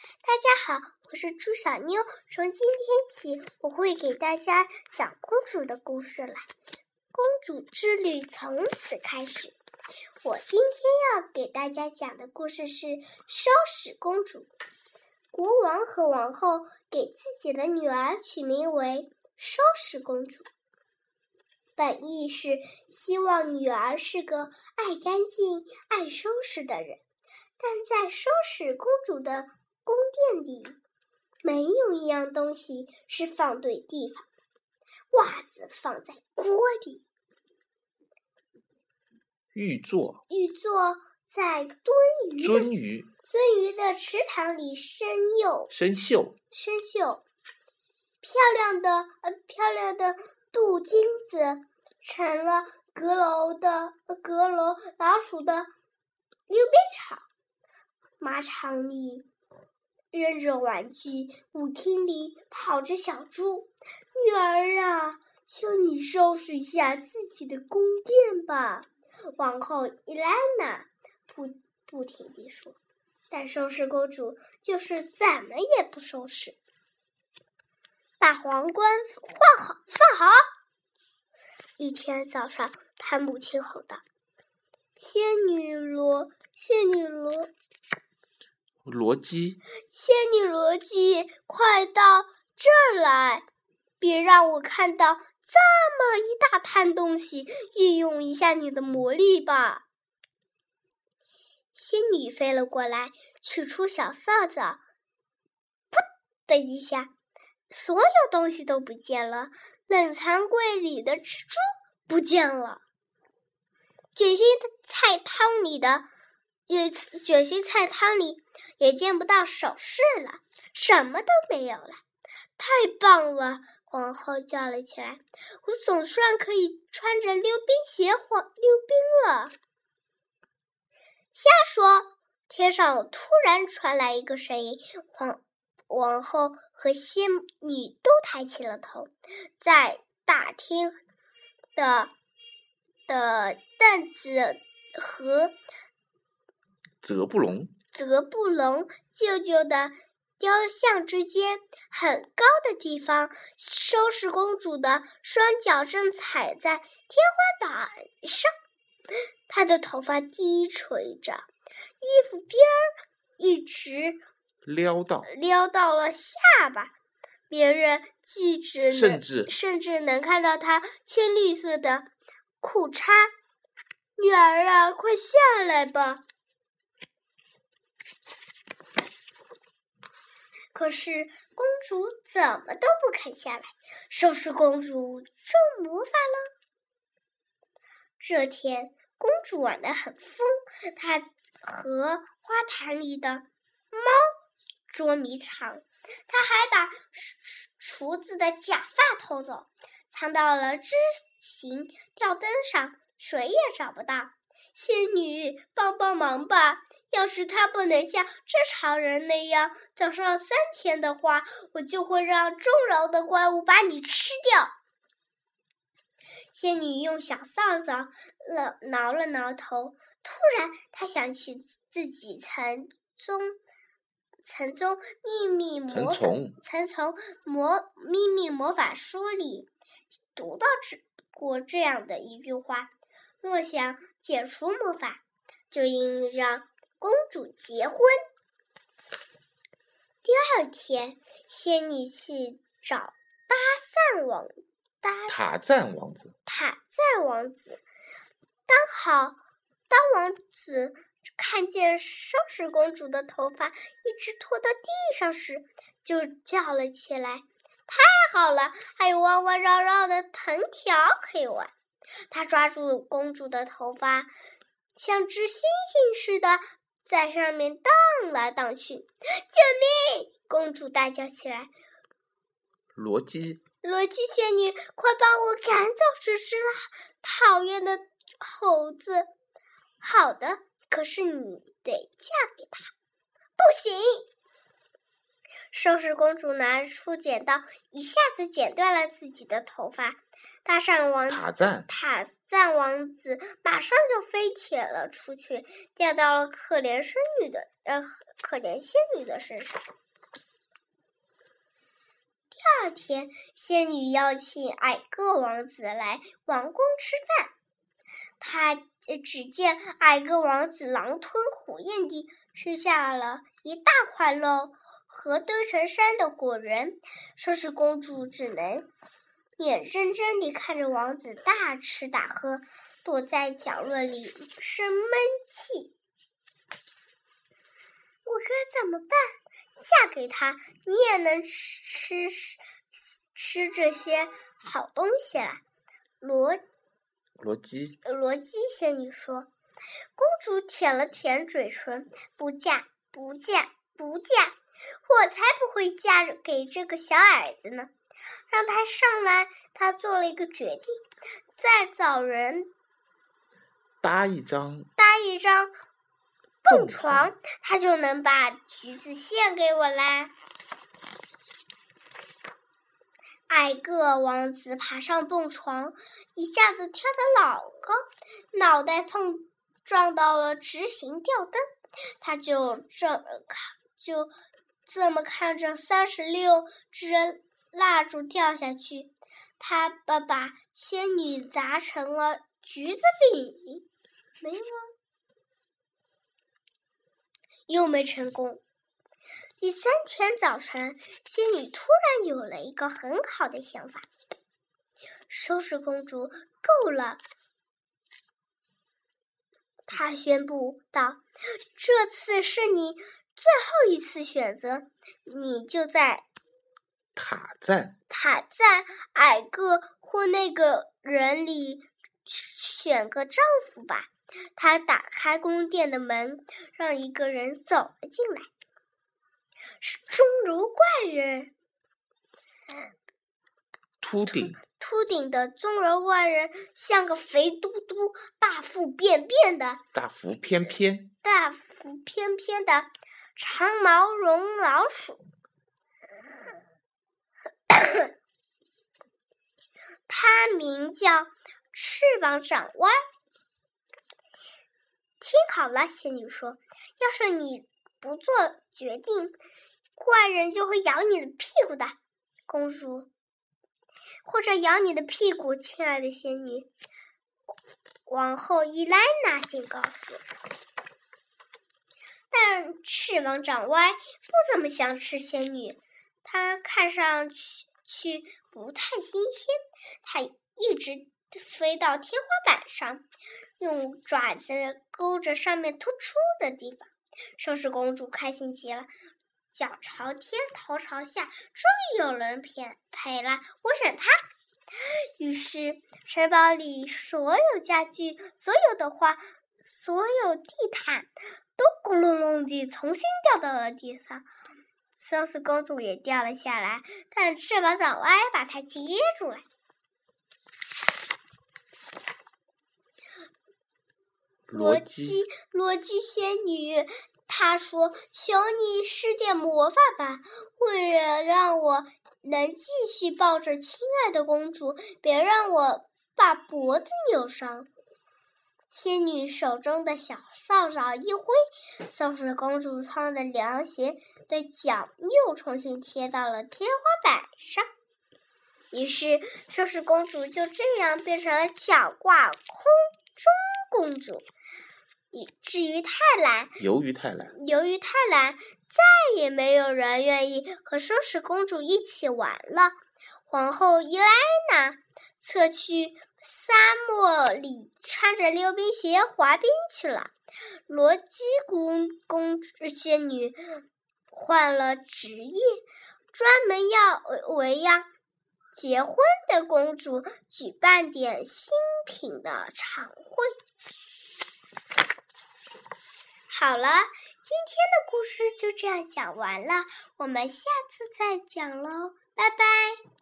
大家好，我是朱小妞。从今天起，我会给大家讲公主的故事来。公主之旅从此开始。我今天要给大家讲的故事是收拾公主。国王和王后给自己的女儿取名为收拾公主，本意是希望女儿是个爱干净、爱收拾的人。但在收拾公主的宫殿里，没有一样东西是放对地方。袜子放在锅里，玉座玉座在炖鱼鳟的鱼鳟鱼的池塘里生锈生锈，生锈。漂亮的呃漂亮的镀金子成了阁楼的呃阁楼老鼠的溜冰场。马场里扔着玩具，舞厅里跑着小猪。女儿啊，求你收拾一下自己的宫殿吧。王后伊莱娜不不停地说，但收拾公主就是怎么也不收拾。把皇冠换好，放好。一天早上，她母亲吼道：“仙女罗，仙女罗，罗基仙女罗辑，快到这儿来！别让我看到这么一大摊东西，运用一下你的魔力吧。”仙女飞了过来，取出小扫帚，噗的一下，所有东西都不见了。冷藏柜里的蜘蛛不见了，卷心菜汤里的有一次卷心菜汤里也见不到首饰了，什么都没有了。太棒了！皇后叫了起来：“我总算可以穿着溜冰鞋滑溜冰了。”瞎说！天上突然传来一个声音，皇王后和仙女都抬起了头，在大厅的的凳子和泽布隆泽布隆舅舅的雕像之间很高的地方，收拾公主的双脚正踩在天花板上，她的头发低垂着，衣服边儿一直撩到，撩到了下巴，别人既只甚至甚至能看到她青绿色的裤衩。女儿啊，快下来吧！可是公主怎么都不肯下来。收拾公主中魔法了。这天，公主玩得很疯，她和花坛里的猫捉迷藏，她还把厨厨子的假发偷走，藏到了枝形吊灯上，谁也找不到。仙女，帮帮忙吧！要是她不能像正常人那样早上三天的话，我就会让重饶的怪物把你吃掉。仙女用小扫帚了挠了挠头，突然她想起自己曾中曾从秘密曾魔曾从魔秘密魔法书里读到这过这样的一句话：若想解除魔法，就应让公主结婚。第二天，仙女去找搭讪王搭塔赞王子塔赞王子。刚好，当王子看见收拾公主的头发一直拖到地上时，就叫了起来：“太好了，还有弯弯绕绕的藤条可以玩！”他抓住公主的头发，像只猩猩似的在上面荡来荡去。“救命！”公主大叫起来。罗基罗基仙女，快帮我赶走这只讨厌的猴子！好的，可是你得嫁给他。不行！收拾公主拿出剪刀，一下子剪断了自己的头发。大善王塔赞塔赞王子马上就飞铁了出去，掉到了可怜仙女的呃可怜仙女的身上。第二天，仙女邀请矮个王子来王宫吃饭。他只见矮个王子狼吞虎咽地吃下了一大块肉和堆成山的果仁，说是公主只能。眼睁睁地看着王子大吃大喝，躲在角落里生闷气。我该怎么办？嫁给他，你也能吃吃吃这些好东西啦。罗罗基罗基仙女说：“公主舔了舔嘴唇，不嫁，不嫁，不嫁！我才不会嫁给这个小矮子呢。”让他上来，他做了一个决定，再找人搭一张搭一张蹦床，他就能把橘子献给我啦。矮个王子爬上蹦床，一下子跳得老高，脑袋碰撞到了直行吊灯，他就这看，就这么看着三十六只。蜡烛掉下去，他把把仙女砸成了橘子饼，没吗？又没成功。第三天早晨，仙女突然有了一个很好的想法：收拾公主够了。她宣布道：“这次是你最后一次选择，你就在。”塔赞，塔赞，矮个或那个人里选个丈夫吧。他打开宫殿的门，让一个人走了进来，是钟楼怪人。秃顶，秃顶的钟楼怪人像个肥嘟嘟、大腹便便的大腹翩翩、大腹翩翩的长毛绒老鼠。它名叫翅膀长歪。听好了，仙女说：“要是你不做决定，怪人就会咬你的屁股的，公主，或者咬你的屁股，亲爱的仙女。”王后伊莱娜警告说：“但翅膀长歪不怎么想吃仙女，它看上去。”去不太新鲜，它一直飞到天花板上，用爪子勾着上面突出的地方。收拾公主开心极了，脚朝天，头朝下，终于有人陪陪了，我选它。于是城堡里所有家具、所有的花、所有地毯，都咕隆隆地重新掉到了地上。瑟斯公主也掉了下来，但翅膀长歪，把她接住了。罗基，罗基仙女，她说：“求你施点魔法吧，为了让我能继续抱着亲爱的公主，别让我把脖子扭伤。”仙女手中的小扫帚一挥，收拾公主穿的凉鞋的脚又重新贴到了天花板上。于是，收拾公主就这样变成了脚挂空中公主。至于太懒，由于太懒，由于太懒，再也没有人愿意和收拾公主一起玩了。皇后伊莱娜侧去。沙漠里穿着溜冰鞋滑冰去了。罗基公公主仙女换了职业，专门要为呀结婚的公主举办点新品的茶会。好了，今天的故事就这样讲完了，我们下次再讲喽，拜拜。